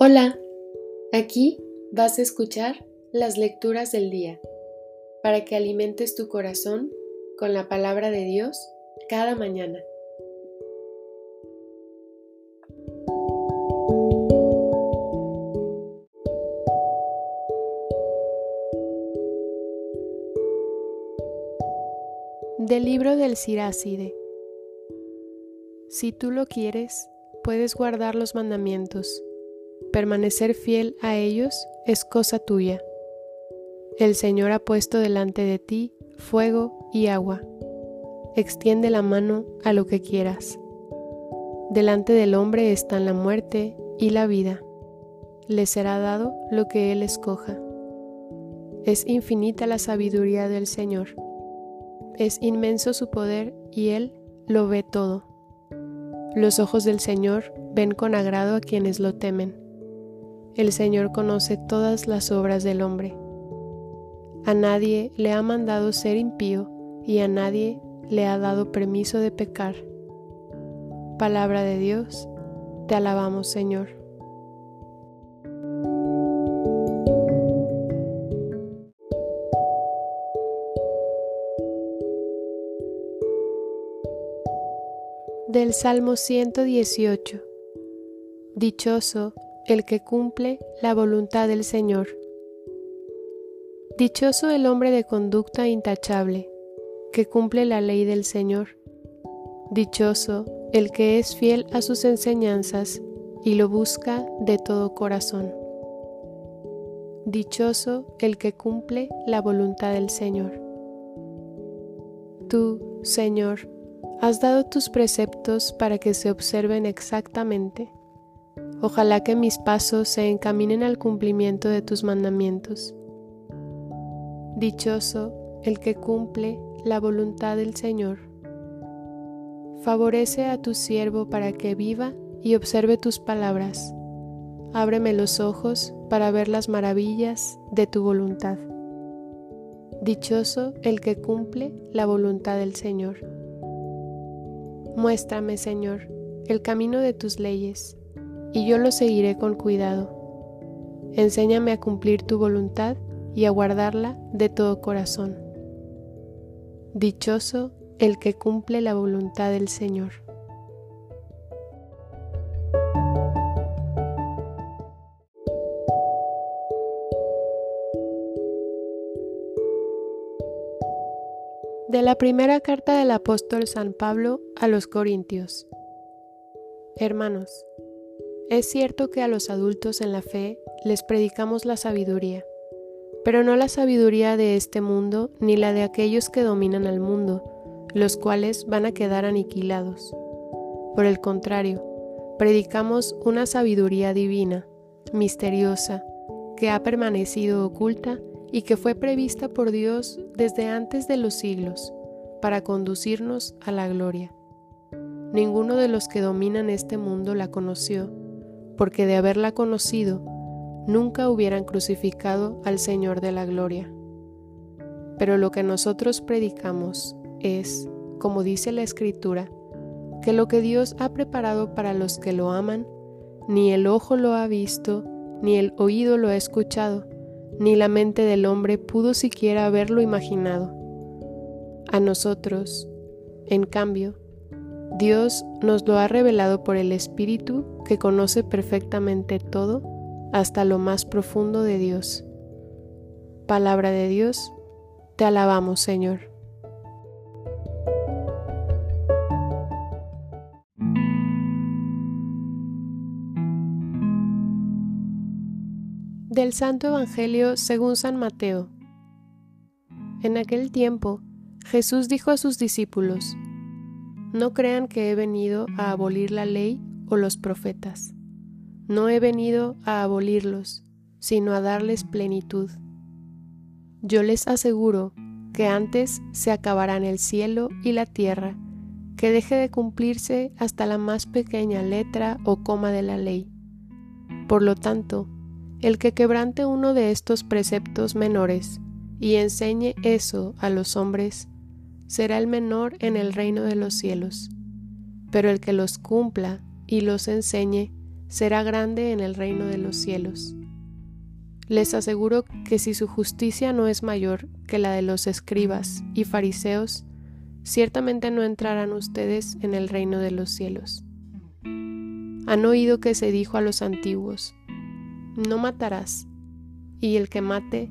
Hola, aquí vas a escuchar las lecturas del día para que alimentes tu corazón con la palabra de Dios cada mañana. Del libro del Siráside. Si tú lo quieres, puedes guardar los mandamientos permanecer fiel a ellos es cosa tuya. El Señor ha puesto delante de ti fuego y agua. Extiende la mano a lo que quieras. Delante del hombre están la muerte y la vida. Le será dado lo que él escoja. Es infinita la sabiduría del Señor. Es inmenso su poder y él lo ve todo. Los ojos del Señor ven con agrado a quienes lo temen el Señor conoce todas las obras del hombre. A nadie le ha mandado ser impío y a nadie le ha dado permiso de pecar. Palabra de Dios, te alabamos Señor. Del Salmo 118 Dichoso el que cumple la voluntad del Señor. Dichoso el hombre de conducta intachable, que cumple la ley del Señor. Dichoso el que es fiel a sus enseñanzas y lo busca de todo corazón. Dichoso el que cumple la voluntad del Señor. Tú, Señor, has dado tus preceptos para que se observen exactamente Ojalá que mis pasos se encaminen al cumplimiento de tus mandamientos. Dichoso el que cumple la voluntad del Señor. Favorece a tu siervo para que viva y observe tus palabras. Ábreme los ojos para ver las maravillas de tu voluntad. Dichoso el que cumple la voluntad del Señor. Muéstrame, Señor, el camino de tus leyes y yo lo seguiré con cuidado. Enséñame a cumplir tu voluntad y a guardarla de todo corazón. Dichoso el que cumple la voluntad del Señor. De la primera carta del apóstol San Pablo a los Corintios. Hermanos, es cierto que a los adultos en la fe les predicamos la sabiduría, pero no la sabiduría de este mundo ni la de aquellos que dominan al mundo, los cuales van a quedar aniquilados. Por el contrario, predicamos una sabiduría divina, misteriosa, que ha permanecido oculta y que fue prevista por Dios desde antes de los siglos, para conducirnos a la gloria. Ninguno de los que dominan este mundo la conoció, porque de haberla conocido, nunca hubieran crucificado al Señor de la Gloria. Pero lo que nosotros predicamos es, como dice la Escritura, que lo que Dios ha preparado para los que lo aman, ni el ojo lo ha visto, ni el oído lo ha escuchado, ni la mente del hombre pudo siquiera haberlo imaginado. A nosotros, en cambio, Dios nos lo ha revelado por el Espíritu que conoce perfectamente todo hasta lo más profundo de Dios. Palabra de Dios, te alabamos Señor. Del Santo Evangelio según San Mateo. En aquel tiempo, Jesús dijo a sus discípulos, no crean que he venido a abolir la ley o los profetas. No he venido a abolirlos, sino a darles plenitud. Yo les aseguro que antes se acabarán el cielo y la tierra, que deje de cumplirse hasta la más pequeña letra o coma de la ley. Por lo tanto, el que quebrante uno de estos preceptos menores y enseñe eso a los hombres, será el menor en el reino de los cielos, pero el que los cumpla y los enseñe será grande en el reino de los cielos. Les aseguro que si su justicia no es mayor que la de los escribas y fariseos, ciertamente no entrarán ustedes en el reino de los cielos. Han oído que se dijo a los antiguos, no matarás, y el que mate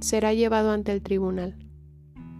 será llevado ante el tribunal.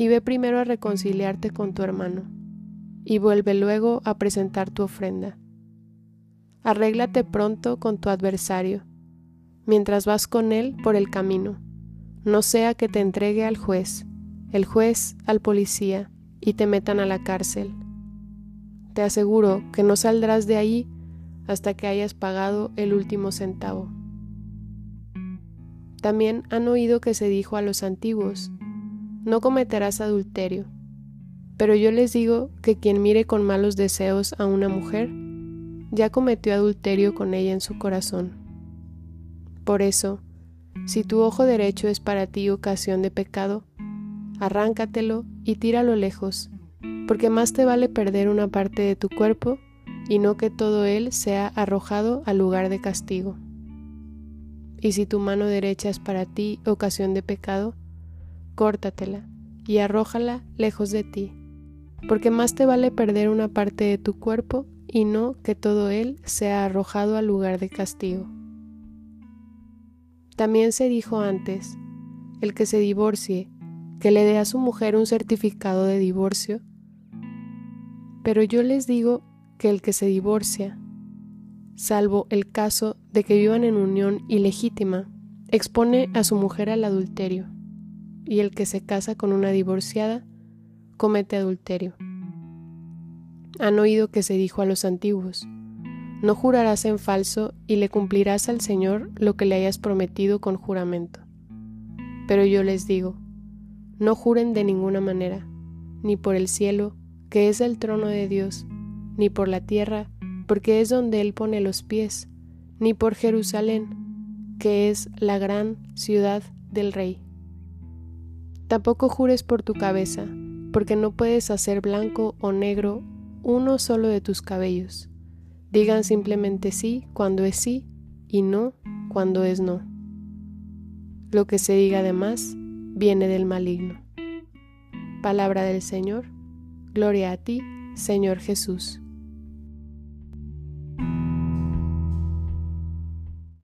y ve primero a reconciliarte con tu hermano, y vuelve luego a presentar tu ofrenda. Arréglate pronto con tu adversario mientras vas con él por el camino, no sea que te entregue al juez, el juez al policía y te metan a la cárcel. Te aseguro que no saldrás de ahí hasta que hayas pagado el último centavo. También han oído que se dijo a los antiguos, no cometerás adulterio. Pero yo les digo que quien mire con malos deseos a una mujer, ya cometió adulterio con ella en su corazón. Por eso, si tu ojo derecho es para ti ocasión de pecado, arráncatelo y tíralo lejos, porque más te vale perder una parte de tu cuerpo y no que todo él sea arrojado al lugar de castigo. Y si tu mano derecha es para ti ocasión de pecado, córtatela y arrójala lejos de ti, porque más te vale perder una parte de tu cuerpo y no que todo él sea arrojado al lugar de castigo. También se dijo antes, el que se divorcie, que le dé a su mujer un certificado de divorcio. Pero yo les digo que el que se divorcia, salvo el caso de que vivan en unión ilegítima, expone a su mujer al adulterio, y el que se casa con una divorciada comete adulterio. Han oído que se dijo a los antiguos, no jurarás en falso y le cumplirás al Señor lo que le hayas prometido con juramento. Pero yo les digo, no juren de ninguna manera, ni por el cielo, que es el trono de Dios, ni por la tierra, porque es donde Él pone los pies, ni por Jerusalén, que es la gran ciudad del Rey. Tampoco jures por tu cabeza, porque no puedes hacer blanco o negro uno solo de tus cabellos Digan simplemente sí cuando es sí y no cuando es no. Lo que se diga además viene del maligno. Palabra del Señor. Gloria a ti, Señor Jesús.